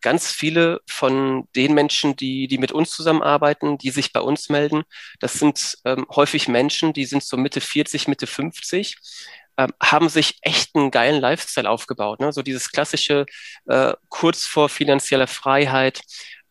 ganz viele von den Menschen, die, die mit uns zusammenarbeiten, die sich bei uns melden, das sind ähm, häufig Menschen, die sind so Mitte 40, Mitte 50, ähm, haben sich echt einen geilen Lifestyle aufgebaut. Ne? So dieses klassische äh, kurz vor finanzieller Freiheit,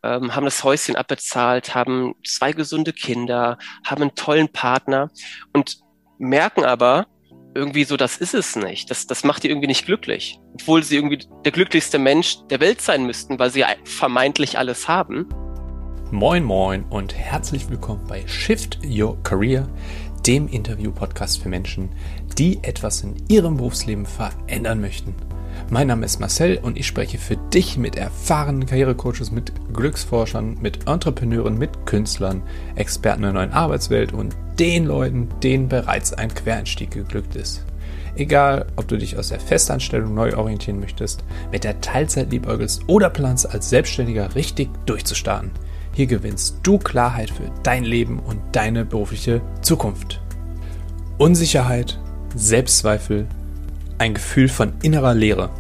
ähm, haben das Häuschen abbezahlt, haben zwei gesunde Kinder, haben einen tollen Partner und merken aber, irgendwie so, das ist es nicht. Das, das macht die irgendwie nicht glücklich. Obwohl sie irgendwie der glücklichste Mensch der Welt sein müssten, weil sie vermeintlich alles haben. Moin, moin und herzlich willkommen bei Shift Your Career, dem Interview-Podcast für Menschen, die etwas in ihrem Berufsleben verändern möchten. Mein Name ist Marcel und ich spreche für dich mit erfahrenen Karrierecoaches, mit Glücksforschern, mit Entrepreneuren, mit Künstlern, Experten der neuen Arbeitswelt und den Leuten, denen bereits ein Quereinstieg geglückt ist. Egal, ob du dich aus der Festanstellung neu orientieren möchtest, mit der Teilzeit liebäugelst oder planst, als Selbstständiger richtig durchzustarten. Hier gewinnst du Klarheit für dein Leben und deine berufliche Zukunft. Unsicherheit, Selbstzweifel, ein Gefühl von innerer Leere.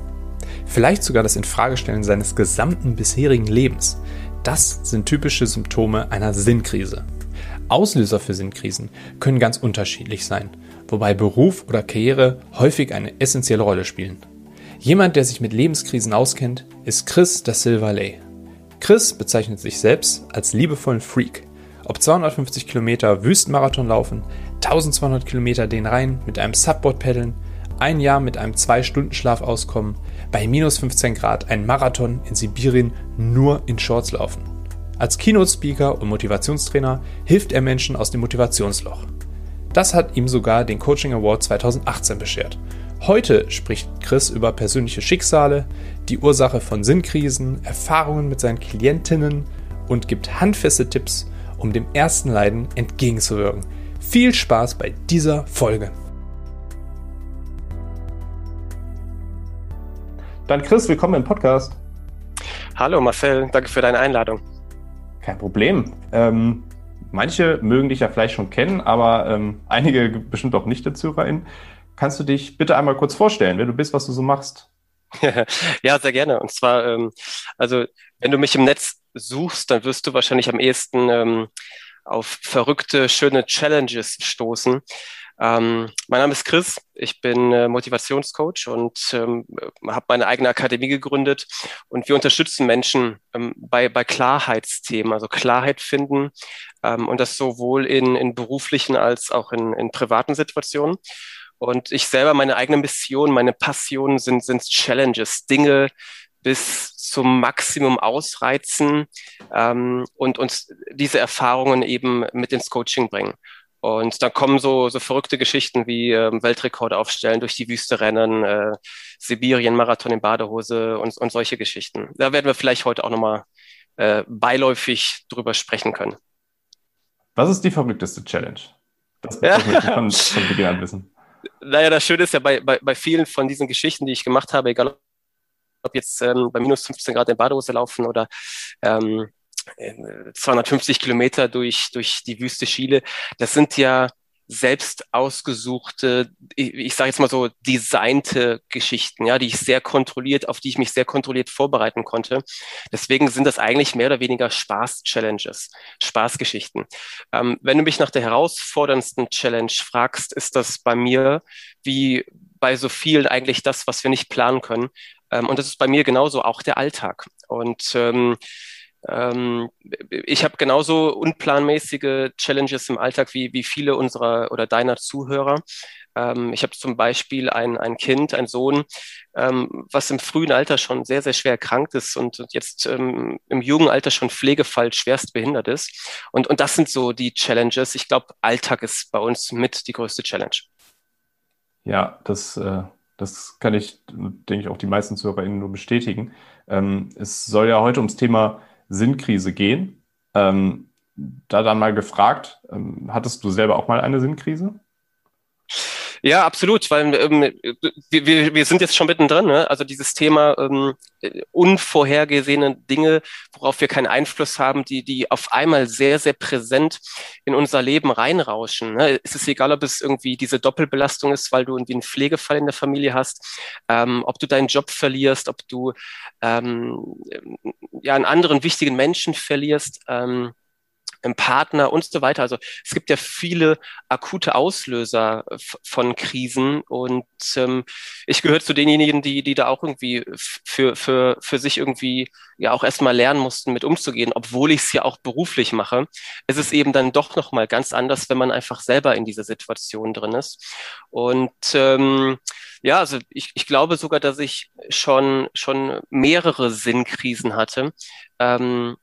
Vielleicht sogar das Infragestellen seines gesamten bisherigen Lebens. Das sind typische Symptome einer Sinnkrise. Auslöser für Sinnkrisen können ganz unterschiedlich sein, wobei Beruf oder Karriere häufig eine essentielle Rolle spielen. Jemand, der sich mit Lebenskrisen auskennt, ist Chris da Silva Lay. Chris bezeichnet sich selbst als liebevollen Freak. Ob 250 Kilometer Wüstenmarathon laufen, 1200 Kilometer den Rhein mit einem Subboard paddeln, ein Jahr mit einem 2-Stunden-Schlaf auskommen, bei minus 15 Grad einen Marathon in Sibirien nur in Shorts laufen. Als Keynote-Speaker und Motivationstrainer hilft er Menschen aus dem Motivationsloch. Das hat ihm sogar den Coaching Award 2018 beschert. Heute spricht Chris über persönliche Schicksale, die Ursache von Sinnkrisen, Erfahrungen mit seinen Klientinnen und gibt handfeste Tipps, um dem ersten Leiden entgegenzuwirken. Viel Spaß bei dieser Folge. Dann Chris, willkommen im Podcast. Hallo Marcel, danke für deine Einladung. Kein Problem. Ähm, manche mögen dich ja vielleicht schon kennen, aber ähm, einige bestimmt auch nicht der ZuhörerInnen. Kannst du dich bitte einmal kurz vorstellen, wer du bist, was du so machst? ja, sehr gerne. Und zwar, ähm, also wenn du mich im Netz suchst, dann wirst du wahrscheinlich am ehesten ähm, auf verrückte, schöne Challenges stoßen. Ähm, mein Name ist Chris, ich bin äh, Motivationscoach und ähm, habe meine eigene Akademie gegründet und wir unterstützen Menschen ähm, bei, bei Klarheitsthemen, also Klarheit finden ähm, und das sowohl in, in beruflichen als auch in, in privaten Situationen. Und ich selber, meine eigene Mission, meine Passion sind, sind Challenges, Dinge bis zum Maximum ausreizen ähm, und uns diese Erfahrungen eben mit ins Coaching bringen. Und dann kommen so, so verrückte Geschichten wie ähm, Weltrekorde aufstellen, durch die Wüste rennen, äh, Sibirien, Marathon in Badehose und, und solche Geschichten. Da werden wir vielleicht heute auch nochmal äh, beiläufig drüber sprechen können. Was ist die verrückteste Challenge? Das, das möchte ich von, von Beginn an wissen. Naja, das Schöne ist ja bei, bei, bei vielen von diesen Geschichten, die ich gemacht habe, egal ob jetzt ähm, bei minus 15 Grad in Badehose laufen oder ähm, 250 äh, Kilometer durch, durch die Wüste Chile. Das sind ja selbst ausgesuchte, ich, ich sage jetzt mal so, designte Geschichten, ja, die ich sehr kontrolliert, auf die ich mich sehr kontrolliert vorbereiten konnte. Deswegen sind das eigentlich mehr oder weniger Spaß-Challenges, Spaßgeschichten. Ähm, wenn du mich nach der herausforderndsten Challenge fragst, ist das bei mir wie bei so vielen eigentlich das, was wir nicht planen können. Ähm, und das ist bei mir genauso auch der Alltag. Und ähm, ähm, ich habe genauso unplanmäßige Challenges im Alltag wie, wie viele unserer oder deiner Zuhörer. Ähm, ich habe zum Beispiel ein, ein Kind, ein Sohn, ähm, was im frühen Alter schon sehr, sehr schwer erkrankt ist und jetzt ähm, im jungen Alter schon Pflegefall schwerst behindert ist. Und, und das sind so die Challenges. Ich glaube, Alltag ist bei uns mit die größte Challenge. Ja, das, äh, das kann ich, denke ich, auch die meisten ZuhörerInnen nur bestätigen. Ähm, es soll ja heute ums Thema Sinnkrise gehen. Ähm, da dann mal gefragt, ähm, hattest du selber auch mal eine Sinnkrise? Ja, absolut, weil ähm, wir, wir sind jetzt schon mittendrin. Ne? Also dieses Thema ähm, unvorhergesehene Dinge, worauf wir keinen Einfluss haben, die, die auf einmal sehr, sehr präsent in unser Leben reinrauschen. Ne? Es ist egal, ob es irgendwie diese Doppelbelastung ist, weil du irgendwie einen Pflegefall in der Familie hast, ähm, ob du deinen Job verlierst, ob du ähm, ja einen anderen wichtigen Menschen verlierst, ähm, einen Partner und so weiter. Also es gibt ja viele akute Auslöser von Krisen und ähm, ich gehöre zu denjenigen, die, die da auch irgendwie für, für, für sich irgendwie ja auch erstmal lernen mussten, mit umzugehen, obwohl ich es ja auch beruflich mache. Es ist eben dann doch nochmal ganz anders, wenn man einfach selber in dieser Situation drin ist. Und ähm, ja, also ich, ich glaube sogar, dass ich schon, schon mehrere Sinnkrisen hatte. Ähm,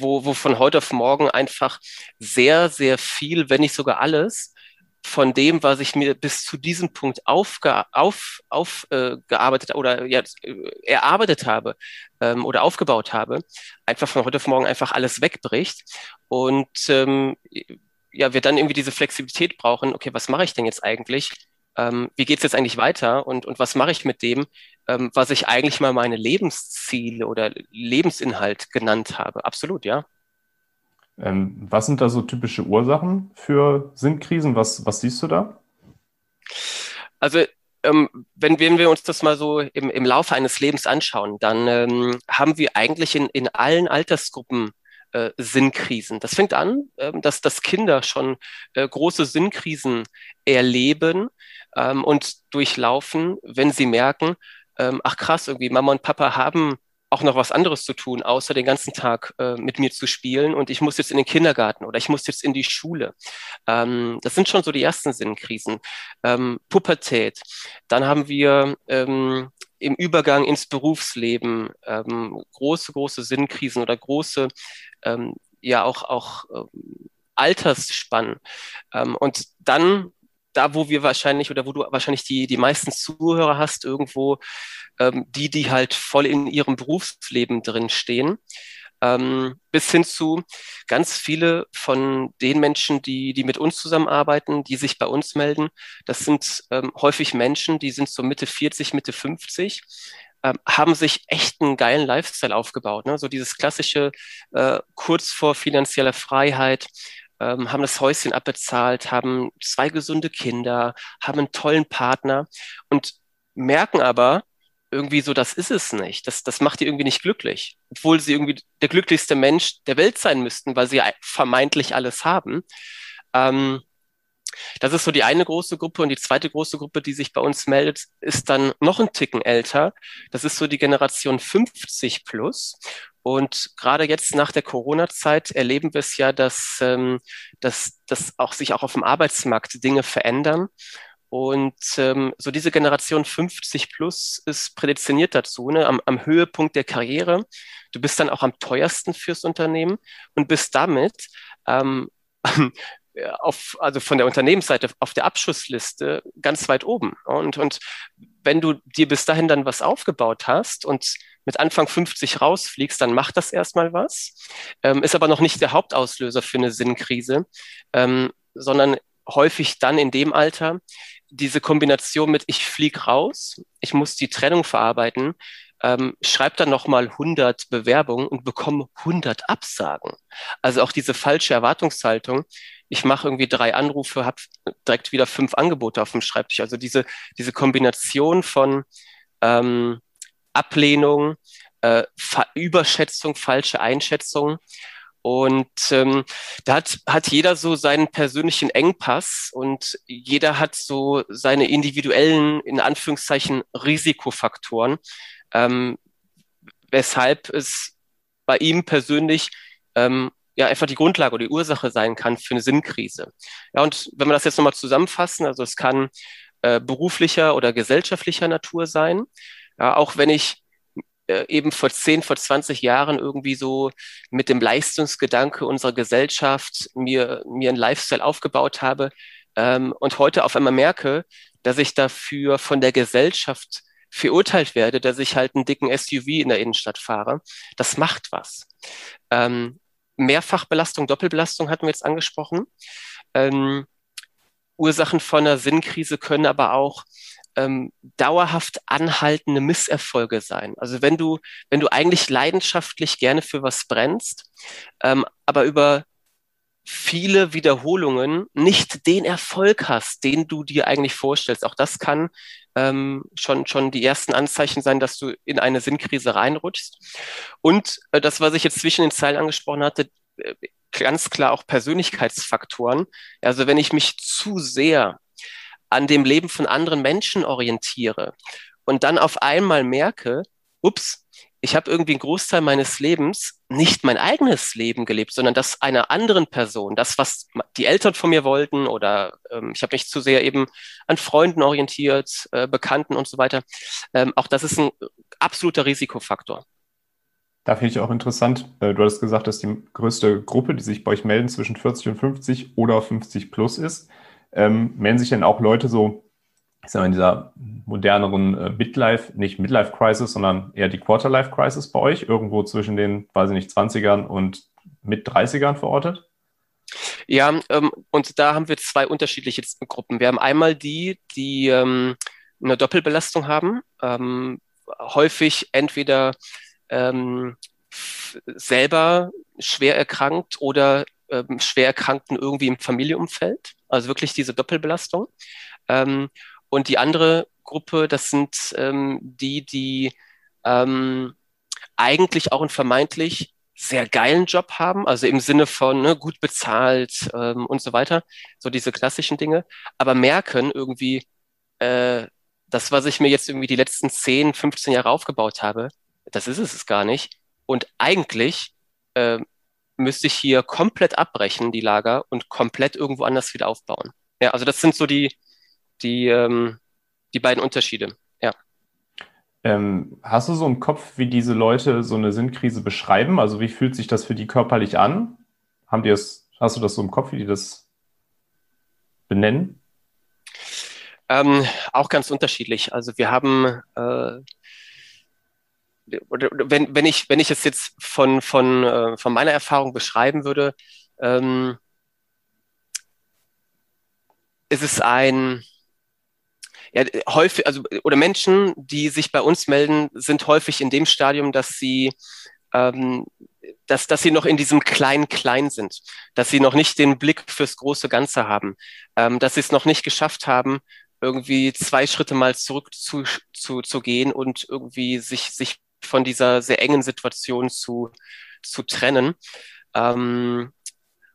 wo, wo von heute auf morgen einfach sehr, sehr viel, wenn nicht sogar alles, von dem, was ich mir bis zu diesem Punkt aufge, auf, aufgearbeitet äh, oder ja, erarbeitet habe ähm, oder aufgebaut habe, einfach von heute auf morgen einfach alles wegbricht. Und ähm, ja, wir dann irgendwie diese Flexibilität brauchen, okay, was mache ich denn jetzt eigentlich? ähm, wie geht's jetzt eigentlich weiter und, und was mache ich mit dem, ähm, was ich eigentlich mal meine Lebensziele oder Lebensinhalt genannt habe. Absolut, ja. Ähm, was sind da so typische Ursachen für Sinnkrisen? Was, was siehst du da? Also ähm, wenn, wenn wir uns das mal so im, im Laufe eines Lebens anschauen, dann ähm, haben wir eigentlich in, in allen Altersgruppen äh, Sinnkrisen. Das fängt an, äh, dass, dass Kinder schon äh, große Sinnkrisen erleben ähm, und durchlaufen, wenn sie merken, ähm, ach krass, irgendwie Mama und Papa haben auch noch was anderes zu tun, außer den ganzen Tag äh, mit mir zu spielen und ich muss jetzt in den Kindergarten oder ich muss jetzt in die Schule. Ähm, das sind schon so die ersten Sinnkrisen. Ähm, Pubertät. Dann haben wir ähm, im Übergang ins Berufsleben ähm, große, große Sinnkrisen oder große, ähm, ja auch, auch ähm, Altersspannen. Und dann da, wo wir wahrscheinlich oder wo du wahrscheinlich die, die meisten Zuhörer hast, irgendwo ähm, die, die halt voll in ihrem Berufsleben drin stehen, ähm, bis hin zu ganz viele von den Menschen, die, die mit uns zusammenarbeiten, die sich bei uns melden. Das sind ähm, häufig Menschen, die sind so Mitte 40, Mitte 50, ähm, haben sich echt einen geilen Lifestyle aufgebaut. Ne? So dieses klassische äh, kurz vor finanzieller Freiheit, ähm, haben das Häuschen abbezahlt, haben zwei gesunde Kinder, haben einen tollen Partner und merken aber irgendwie so, das ist es nicht. Das, das macht die irgendwie nicht glücklich, obwohl sie irgendwie der glücklichste Mensch der Welt sein müssten, weil sie vermeintlich alles haben. Ähm, das ist so die eine große Gruppe und die zweite große Gruppe, die sich bei uns meldet, ist dann noch ein Ticken älter. Das ist so die Generation 50 plus. Und gerade jetzt nach der Corona-Zeit erleben wir es ja, dass, ähm, dass, dass auch sich auch auf dem Arbeitsmarkt Dinge verändern. Und ähm, so diese Generation 50 plus ist prädestiniert dazu, ne? am, am Höhepunkt der Karriere. Du bist dann auch am teuersten fürs Unternehmen und bist damit ähm, auf, also von der Unternehmensseite auf der Abschussliste ganz weit oben. Und, und wenn du dir bis dahin dann was aufgebaut hast und mit Anfang 50 rausfliegst, dann macht das erstmal was, ähm, ist aber noch nicht der Hauptauslöser für eine Sinnkrise, ähm, sondern häufig dann in dem Alter diese Kombination mit ich flieg raus, ich muss die Trennung verarbeiten, ähm, schreib dann nochmal 100 Bewerbungen und bekomme 100 Absagen. Also auch diese falsche Erwartungshaltung. Ich mache irgendwie drei Anrufe, habe direkt wieder fünf Angebote auf dem Schreibtisch. Also diese, diese Kombination von ähm, Ablehnung, äh, Überschätzung, falsche Einschätzung. Und ähm, da hat, hat jeder so seinen persönlichen Engpass und jeder hat so seine individuellen, in Anführungszeichen, Risikofaktoren, ähm, weshalb es bei ihm persönlich ähm, ja einfach die Grundlage oder die Ursache sein kann für eine Sinnkrise. Ja, und wenn wir das jetzt nochmal zusammenfassen, also es kann äh, beruflicher oder gesellschaftlicher Natur sein, ja, auch wenn ich äh, eben vor 10, vor 20 Jahren irgendwie so mit dem Leistungsgedanke unserer Gesellschaft mir, mir ein Lifestyle aufgebaut habe ähm, und heute auf einmal merke, dass ich dafür von der Gesellschaft verurteilt werde, dass ich halt einen dicken SUV in der Innenstadt fahre. Das macht was. Ähm, Mehrfachbelastung, Doppelbelastung hatten wir jetzt angesprochen. Ähm, Ursachen von einer Sinnkrise können aber auch ähm, dauerhaft anhaltende Misserfolge sein. Also wenn du, wenn du eigentlich leidenschaftlich gerne für was brennst, ähm, aber über viele Wiederholungen nicht den Erfolg hast, den du dir eigentlich vorstellst. Auch das kann ähm, schon, schon die ersten Anzeichen sein, dass du in eine Sinnkrise reinrutschst. Und äh, das, was ich jetzt zwischen den Zeilen angesprochen hatte, äh, ganz klar auch Persönlichkeitsfaktoren. Also wenn ich mich zu sehr an dem Leben von anderen Menschen orientiere und dann auf einmal merke, ups, ich habe irgendwie einen Großteil meines Lebens nicht mein eigenes Leben gelebt, sondern das einer anderen Person, das, was die Eltern von mir wollten oder ähm, ich habe mich zu sehr eben an Freunden orientiert, äh, Bekannten und so weiter. Ähm, auch das ist ein absoluter Risikofaktor. Da finde ich auch interessant, äh, du hast gesagt, dass die größte Gruppe, die sich bei euch melden, zwischen 40 und 50 oder 50 plus ist. Ähm, melden sich denn auch Leute so ich sag mal, in dieser moderneren äh, Midlife, nicht Midlife Crisis, sondern eher die Quarterlife Crisis bei euch, irgendwo zwischen den, weiß ich nicht, 20ern und mit 30ern verortet? Ja, ähm, und da haben wir zwei unterschiedliche Gruppen. Wir haben einmal die, die ähm, eine Doppelbelastung haben, ähm, häufig entweder ähm, selber schwer erkrankt oder ähm, schwer erkrankten irgendwie im Familienumfeld. Also wirklich diese Doppelbelastung. Ähm, und die andere Gruppe, das sind ähm, die, die ähm, eigentlich auch einen vermeintlich sehr geilen Job haben, also im Sinne von ne, gut bezahlt ähm, und so weiter, so diese klassischen Dinge, aber merken irgendwie, äh, das, was ich mir jetzt irgendwie die letzten 10, 15 Jahre aufgebaut habe, das ist es gar nicht. Und eigentlich äh, müsste ich hier komplett abbrechen, die Lager, und komplett irgendwo anders wieder aufbauen. Ja, also das sind so die, die, ähm, die beiden Unterschiede. Ja. Ähm, hast du so im Kopf, wie diese Leute so eine Sinnkrise beschreiben? Also wie fühlt sich das für die körperlich an? Haben die das, hast du das so im Kopf, wie die das benennen? Ähm, auch ganz unterschiedlich. Also wir haben äh, wenn, wenn ich wenn ich es jetzt von von äh, von meiner Erfahrung beschreiben würde, ähm, ist es ein ja, häufig, also, oder Menschen, die sich bei uns melden, sind häufig in dem Stadium, dass sie, ähm, dass, dass sie noch in diesem kleinen Klein sind, dass sie noch nicht den Blick fürs große Ganze haben, ähm, dass sie es noch nicht geschafft haben, irgendwie zwei Schritte mal zurück zu, zu, zu gehen und irgendwie sich, sich von dieser sehr engen Situation zu, zu trennen. Ähm,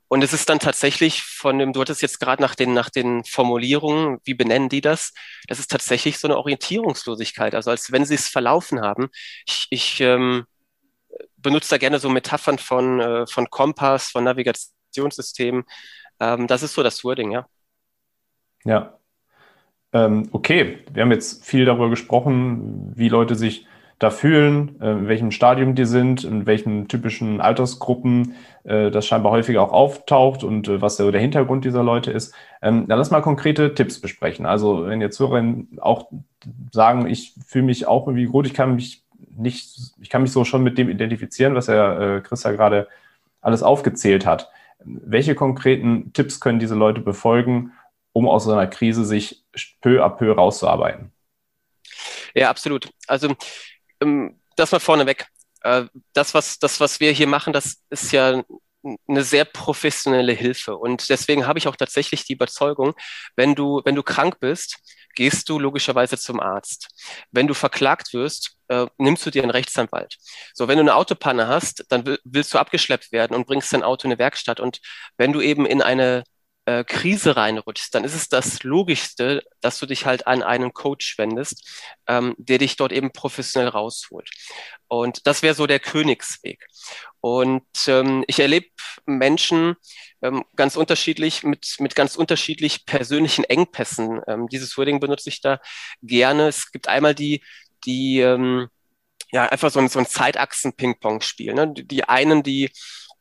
und es ist dann tatsächlich von dem, du hattest jetzt gerade nach den, nach den Formulierungen, wie benennen die das? Das ist tatsächlich so eine Orientierungslosigkeit, also als wenn sie es verlaufen haben. Ich, ich ähm, benutze da gerne so Metaphern von, äh, von Kompass, von Navigationssystemen. Ähm, das ist so das Wording, ja. Ja. Ähm, okay, wir haben jetzt viel darüber gesprochen, wie Leute sich da fühlen, äh, in welchem Stadium die sind, in welchen typischen Altersgruppen äh, das scheinbar häufiger auch auftaucht und äh, was der, Hintergrund dieser Leute ist. Ähm, dann lass mal konkrete Tipps besprechen. Also wenn jetzt Hörerinnen auch sagen, ich fühle mich auch irgendwie gut, ich kann mich nicht, ich kann mich so schon mit dem identifizieren, was er Chris ja gerade alles aufgezählt hat. Welche konkreten Tipps können diese Leute befolgen, um aus so einer Krise sich peu à peu rauszuarbeiten? Ja, absolut. Also ähm, das mal vorneweg. Äh, das, was, das, was wir hier machen, das ist ja eine sehr professionelle Hilfe. Und deswegen habe ich auch tatsächlich die Überzeugung, wenn du, wenn du krank bist, gehst du logischerweise zum Arzt. Wenn du verklagt wirst, äh, nimmst du dir einen Rechtsanwalt. So, wenn du eine Autopanne hast, dann willst du abgeschleppt werden und bringst dein Auto in eine Werkstatt. Und wenn du eben in eine äh, Krise reinrutschst, dann ist es das Logischste, dass du dich halt an einen Coach wendest, ähm, der dich dort eben professionell rausholt. Und das wäre so der Königsweg. Und ähm, ich erlebe Menschen ähm, ganz unterschiedlich mit, mit ganz unterschiedlich persönlichen Engpässen. Ähm, dieses Wording benutze ich da gerne. Es gibt einmal die, die ähm, ja einfach so ein, so ein Zeitachsen-Ping-Pong-Spiel. Ne? Die einen, die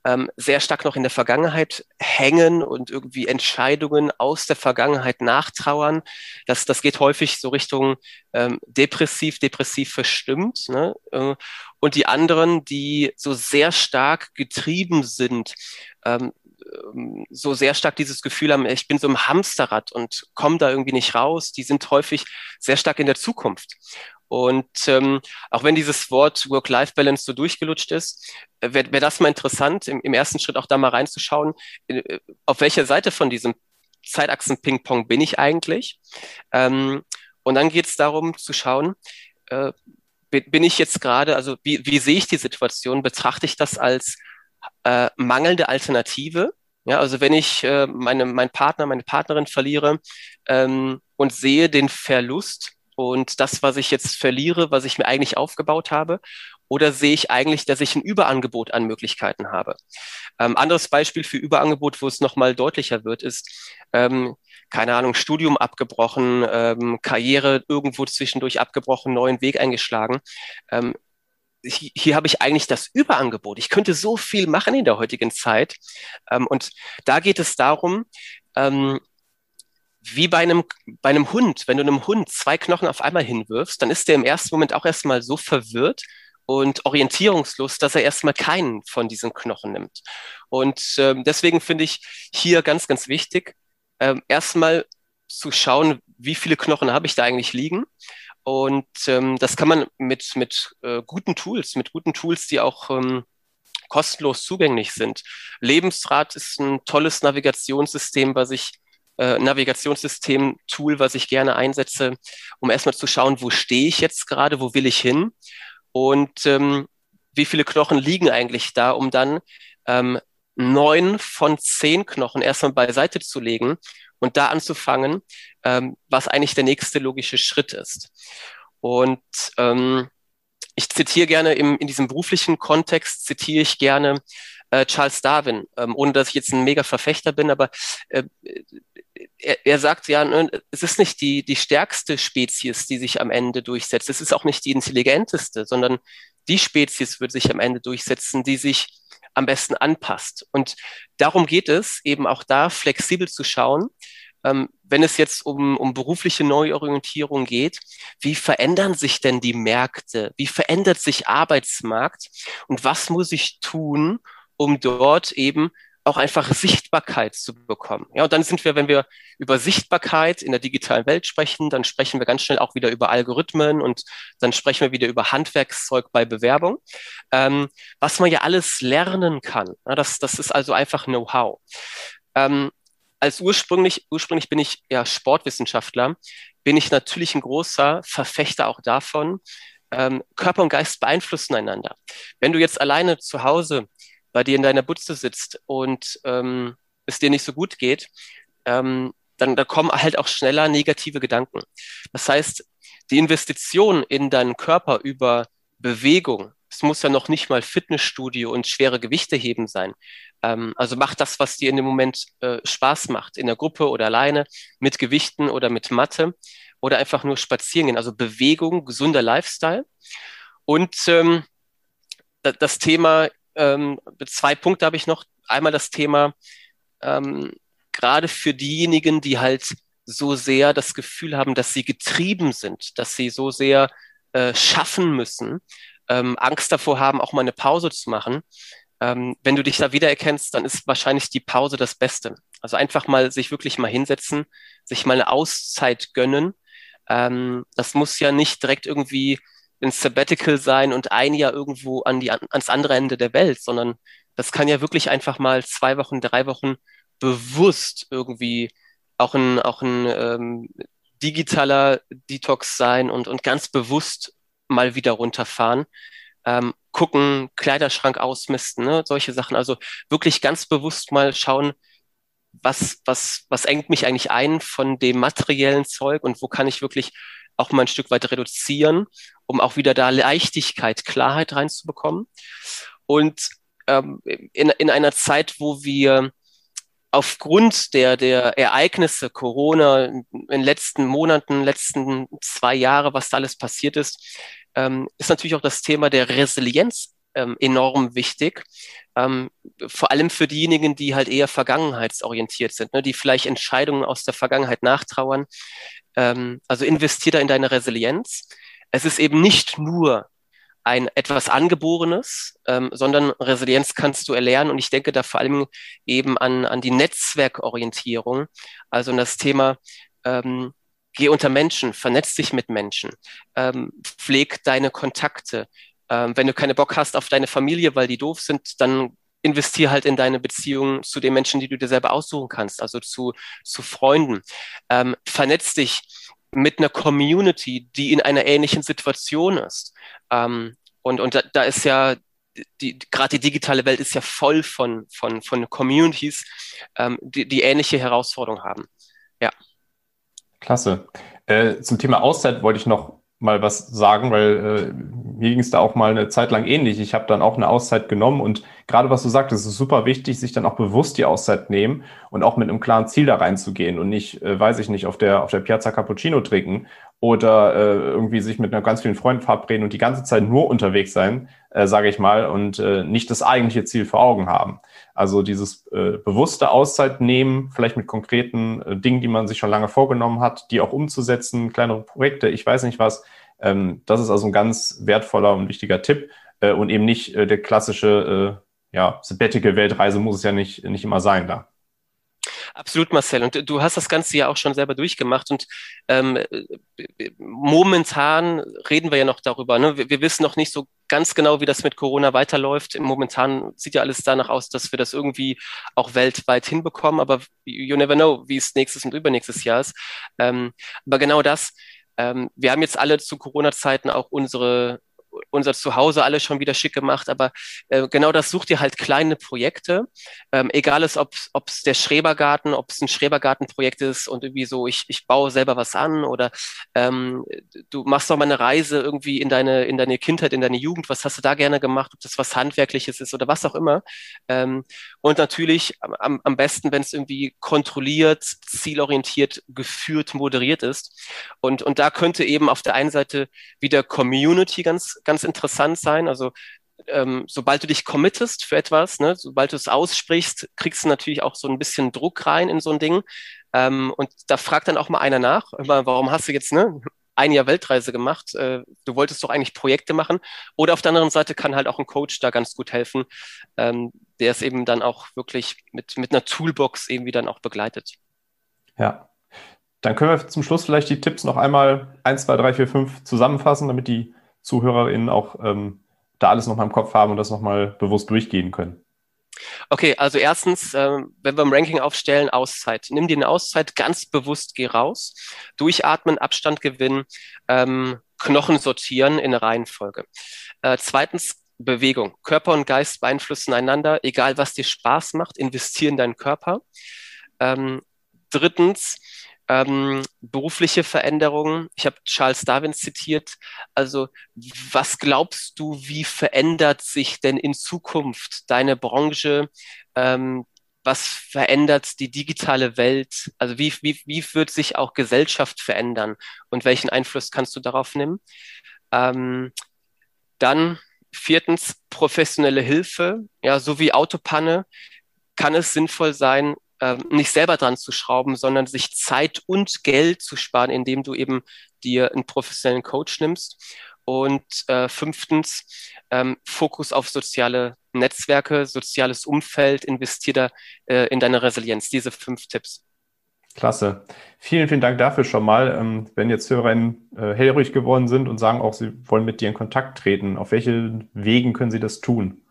ähm, sehr stark noch in der Vergangenheit hängen und irgendwie Entscheidungen aus der Vergangenheit nachtrauern. Das, das geht häufig so Richtung ähm, depressiv, depressiv verstimmt. Ne? Äh, und die anderen, die so sehr stark getrieben sind, ähm, ähm so sehr stark dieses Gefühl haben, ich bin so im Hamsterrad und komme da irgendwie nicht raus, die sind häufig sehr stark in der Zukunft. Und ähm, auch wenn dieses Wort Work-Life-Balance so durchgelutscht ist, äh, wäre wär das mal interessant, im, im, ersten Schritt auch da mal reinzuschauen, äh, auf welcher Seite von diesem Zeitachsen-Ping-Pong bin ich eigentlich? Ähm, Und dann geht es darum zu schauen, äh, bin ich jetzt gerade, also wie, wie sehe ich die Situation? Betrachte ich das als äh, mangelnde Alternative? Ja, also wenn ich äh, meine, meinen Partner, meine Partnerin verliere ähm, und sehe den Verlust und das, was ich jetzt verliere, was ich mir eigentlich aufgebaut habe, oder sehe ich eigentlich, dass ich ein Überangebot an Möglichkeiten habe? Ähm, anderes Beispiel für Überangebot, wo es nochmal deutlicher wird, ist, ähm, keine Ahnung, Studium abgebrochen, ähm, Karriere irgendwo zwischendurch abgebrochen, neuen Weg eingeschlagen. Ähm, hier, hier habe ich eigentlich das Überangebot. Ich könnte so viel machen in der heutigen Zeit. Ähm, und da geht es darum, ähm, wie bei einem, bei einem Hund, wenn du einem Hund zwei Knochen auf einmal hinwirfst, dann ist der im ersten Moment auch erstmal so verwirrt und orientierungslos, dass er erstmal keinen von diesen Knochen nimmt. Und ähm, deswegen finde ich hier ganz, ganz wichtig, ähm, erstmal zu schauen, wie viele Knochen habe ich da eigentlich liegen. Und ähm, das kann man mit, mit äh, guten Tools, mit guten Tools, die auch ähm, kostenlos zugänglich sind. Lebensrat ist ein tolles Navigationssystem, was ich äh, Navigationssystem-Tool, was ich gerne einsetze, um erstmal zu schauen, wo stehe ich jetzt gerade, wo will ich hin und ähm, wie viele Knochen liegen eigentlich da, um dann ähm, neun von zehn Knochen erstmal beiseite zu legen und da anzufangen, ähm, was eigentlich der nächste logische Schritt ist. Und ähm, ich zitiere gerne im, in diesem beruflichen Kontext, zitiere ich gerne äh, Charles Darwin, ähm, ohne dass ich jetzt ein mega Verfechter bin, aber äh, er, er sagt ja, ne, es ist nicht die, die stärkste Spezies, die sich am Ende durchsetzt. Es ist auch nicht die intelligenteste, sondern die Spezies wird sich am Ende durchsetzen, die sich am besten anpasst. Und darum geht es, eben auch da flexibel zu schauen, ähm, wenn es jetzt um, um berufliche Neuorientierung geht, wie verändern sich denn die Märkte? Wie verändert sich Arbeitsmarkt? Und was muss ich tun, um dort eben auch einfach Sichtbarkeit zu bekommen. Ja, und dann sind wir, wenn wir über Sichtbarkeit in der digitalen Welt sprechen, dann sprechen wir ganz schnell auch wieder über Algorithmen und dann sprechen wir wieder über Handwerkszeug bei Bewerbung, ähm, was man ja alles lernen kann. Ja, das, das ist also einfach Know-how. Ähm, als ursprünglich, ursprünglich bin ich ja Sportwissenschaftler, bin ich natürlich ein großer Verfechter auch davon, ähm, Körper und Geist beeinflussen einander. Wenn du jetzt alleine zu Hause bei dir in deiner Butze sitzt und ähm, es dir nicht so gut geht, ähm, dann da kommen halt auch schneller negative Gedanken. Das heißt, die Investition in deinen Körper über Bewegung, es muss ja noch nicht mal Fitnessstudio und schwere Gewichte heben sein. Ähm, also mach das, was dir in dem Moment äh, Spaß macht, in der Gruppe oder alleine, mit Gewichten oder mit Matte oder einfach nur spazieren gehen. Also Bewegung, gesunder Lifestyle. Und ähm, das Thema ähm, zwei Punkte habe ich noch. Einmal das Thema, ähm, gerade für diejenigen, die halt so sehr das Gefühl haben, dass sie getrieben sind, dass sie so sehr äh, schaffen müssen, ähm, Angst davor haben, auch mal eine Pause zu machen. Ähm, wenn du dich da wiedererkennst, dann ist wahrscheinlich die Pause das Beste. Also einfach mal sich wirklich mal hinsetzen, sich mal eine Auszeit gönnen. Ähm, das muss ja nicht direkt irgendwie ein Sabbatical sein und ein Jahr irgendwo an die, ans andere Ende der Welt, sondern das kann ja wirklich einfach mal zwei Wochen, drei Wochen bewusst irgendwie auch ein, auch ein ähm, digitaler Detox sein und, und ganz bewusst mal wieder runterfahren. Ähm, gucken, Kleiderschrank ausmisten, ne, solche Sachen. Also wirklich ganz bewusst mal schauen, was, was, was engt mich eigentlich ein von dem materiellen Zeug und wo kann ich wirklich auch mal ein Stück weit reduzieren, um auch wieder da Leichtigkeit, Klarheit reinzubekommen. Und ähm, in, in einer Zeit, wo wir aufgrund der, der Ereignisse, Corona, in den letzten Monaten, letzten zwei Jahre, was da alles passiert ist, ähm, ist natürlich auch das Thema der Resilienz ähm, enorm wichtig. Ähm, vor allem für diejenigen, die halt eher vergangenheitsorientiert sind, ne, die vielleicht Entscheidungen aus der Vergangenheit nachtrauern. Ähm, also investier da in deine Resilienz. Es ist eben nicht nur ein etwas Angeborenes, ähm, sondern Resilienz kannst du erlernen. Und ich denke da vor allem eben an, an die Netzwerkorientierung, also an das Thema, ähm, geh unter Menschen, vernetz dich mit Menschen, ähm, pfleg deine Kontakte. Ähm, wenn du keine Bock hast auf deine Familie, weil die doof sind, dann investier halt in deine Beziehung zu den Menschen, die du dir selber aussuchen kannst, also zu, zu Freunden. Ähm, vernetz dich mit einer Community, die in einer ähnlichen Situation ist. Ähm, und und da, da ist ja die, gerade die digitale Welt ist ja voll von, von, von Communities, ähm, die, die ähnliche Herausforderungen haben. Ja. Klasse. Äh, zum Thema Auszeit wollte ich noch mal was sagen, weil äh, mir ging es da auch mal eine Zeit lang ähnlich. Ich habe dann auch eine Auszeit genommen und gerade was du sagtest, ist super wichtig, sich dann auch bewusst die Auszeit nehmen und auch mit einem klaren Ziel da reinzugehen und nicht, äh, weiß ich nicht, auf der, auf der Piazza Cappuccino trinken oder äh, irgendwie sich mit einer ganz vielen Freunden verabreden und die ganze Zeit nur unterwegs sein, äh, sage ich mal, und äh, nicht das eigentliche Ziel vor Augen haben. Also dieses äh, bewusste Auszeit nehmen, vielleicht mit konkreten äh, Dingen, die man sich schon lange vorgenommen hat, die auch umzusetzen, kleinere Projekte, ich weiß nicht was. Ähm, das ist also ein ganz wertvoller und wichtiger Tipp äh, und eben nicht äh, der klassische äh, ja, Sabbatical-Weltreise muss es ja nicht, nicht immer sein da. Absolut, Marcel. Und du hast das Ganze ja auch schon selber durchgemacht. Und ähm, momentan reden wir ja noch darüber. Ne? Wir, wir, wissen noch nicht so ganz genau, wie das mit Corona weiterläuft. Momentan sieht ja alles danach aus, dass wir das irgendwie auch weltweit hinbekommen. Aber you never know, wie es nächstes und übernächstes Jahr ist. Ähm, aber genau das. Ähm, wir haben jetzt alle zu Corona-Zeiten auch unsere unser Zuhause alles schon wieder schick gemacht, aber äh, genau das sucht ihr halt kleine Projekte, ähm, egal ist, ob es der Schrebergarten, ob es ein Schrebergartenprojekt ist und irgendwie so, ich, ich baue selber was an oder ähm, du machst doch mal eine Reise irgendwie in deine, in deine Kindheit, in deine Jugend, was hast du da gerne gemacht, ob das was Handwerkliches ist oder was auch immer. Ähm, und natürlich am, am besten, wenn es irgendwie kontrolliert, zielorientiert, geführt, moderiert ist. Und, und da könnte eben auf der einen Seite wieder Community ganz, ganz interessant sein. Also ähm, sobald du dich committest für etwas, ne, sobald du es aussprichst, kriegst du natürlich auch so ein bisschen Druck rein in so ein Ding. Ähm, und da fragt dann auch mal einer nach, warum hast du jetzt ne, ein Jahr Weltreise gemacht? Äh, du wolltest doch eigentlich Projekte machen. Oder auf der anderen Seite kann halt auch ein Coach da ganz gut helfen, ähm, der es eben dann auch wirklich mit, mit einer Toolbox irgendwie dann auch begleitet. Ja. Dann können wir zum Schluss vielleicht die Tipps noch einmal 1, 2, 3, 4, 5 zusammenfassen, damit die ZuhörerInnen auch ähm, da alles nochmal im Kopf haben und das nochmal bewusst durchgehen können? Okay, also erstens, äh, wenn wir im Ranking aufstellen, Auszeit. Nimm dir eine Auszeit, ganz bewusst geh raus, durchatmen, Abstand gewinnen, ähm, Knochen sortieren in Reihenfolge. Äh, zweitens, Bewegung. Körper und Geist beeinflussen einander, egal was dir Spaß macht, investieren in deinen Körper. Ähm, drittens, ähm, berufliche Veränderungen. Ich habe Charles Darwin zitiert. Also was glaubst du, wie verändert sich denn in Zukunft deine Branche? Ähm, was verändert die digitale Welt? Also wie, wie, wie wird sich auch Gesellschaft verändern und welchen Einfluss kannst du darauf nehmen? Ähm, dann viertens professionelle Hilfe, ja, so wie Autopanne kann es sinnvoll sein, nicht selber dran zu schrauben, sondern sich Zeit und Geld zu sparen, indem du eben dir einen professionellen Coach nimmst. Und äh, fünftens, ähm, Fokus auf soziale Netzwerke, soziales Umfeld, investier da äh, in deine Resilienz. Diese fünf Tipps. Klasse. Vielen, vielen Dank dafür schon mal. Ähm, wenn jetzt Hörerinnen äh, hellruhig geworden sind und sagen auch, sie wollen mit dir in Kontakt treten, auf welche Wegen können sie das tun?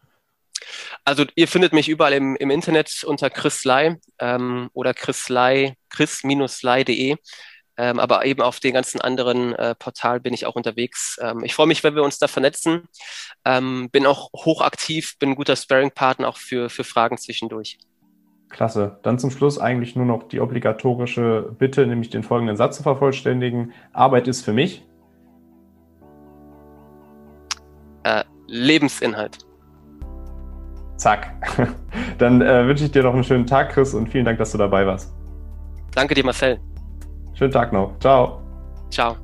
Also ihr findet mich überall im, im Internet unter Chris Lai ähm, oder Chris Lai, chris-lai.de. Ähm, aber eben auf den ganzen anderen äh, Portal bin ich auch unterwegs. Ähm, ich freue mich, wenn wir uns da vernetzen. Ähm, bin auch hochaktiv, bin ein guter Sparing-Partner auch für, für Fragen zwischendurch. Klasse. Dann zum Schluss eigentlich nur noch die obligatorische Bitte, nämlich den folgenden Satz zu vervollständigen. Arbeit ist für mich äh, Lebensinhalt. Zack. Dann äh, wünsche ich dir noch einen schönen Tag, Chris, und vielen Dank, dass du dabei warst. Danke dir, Marcel. Schönen Tag noch. Ciao. Ciao.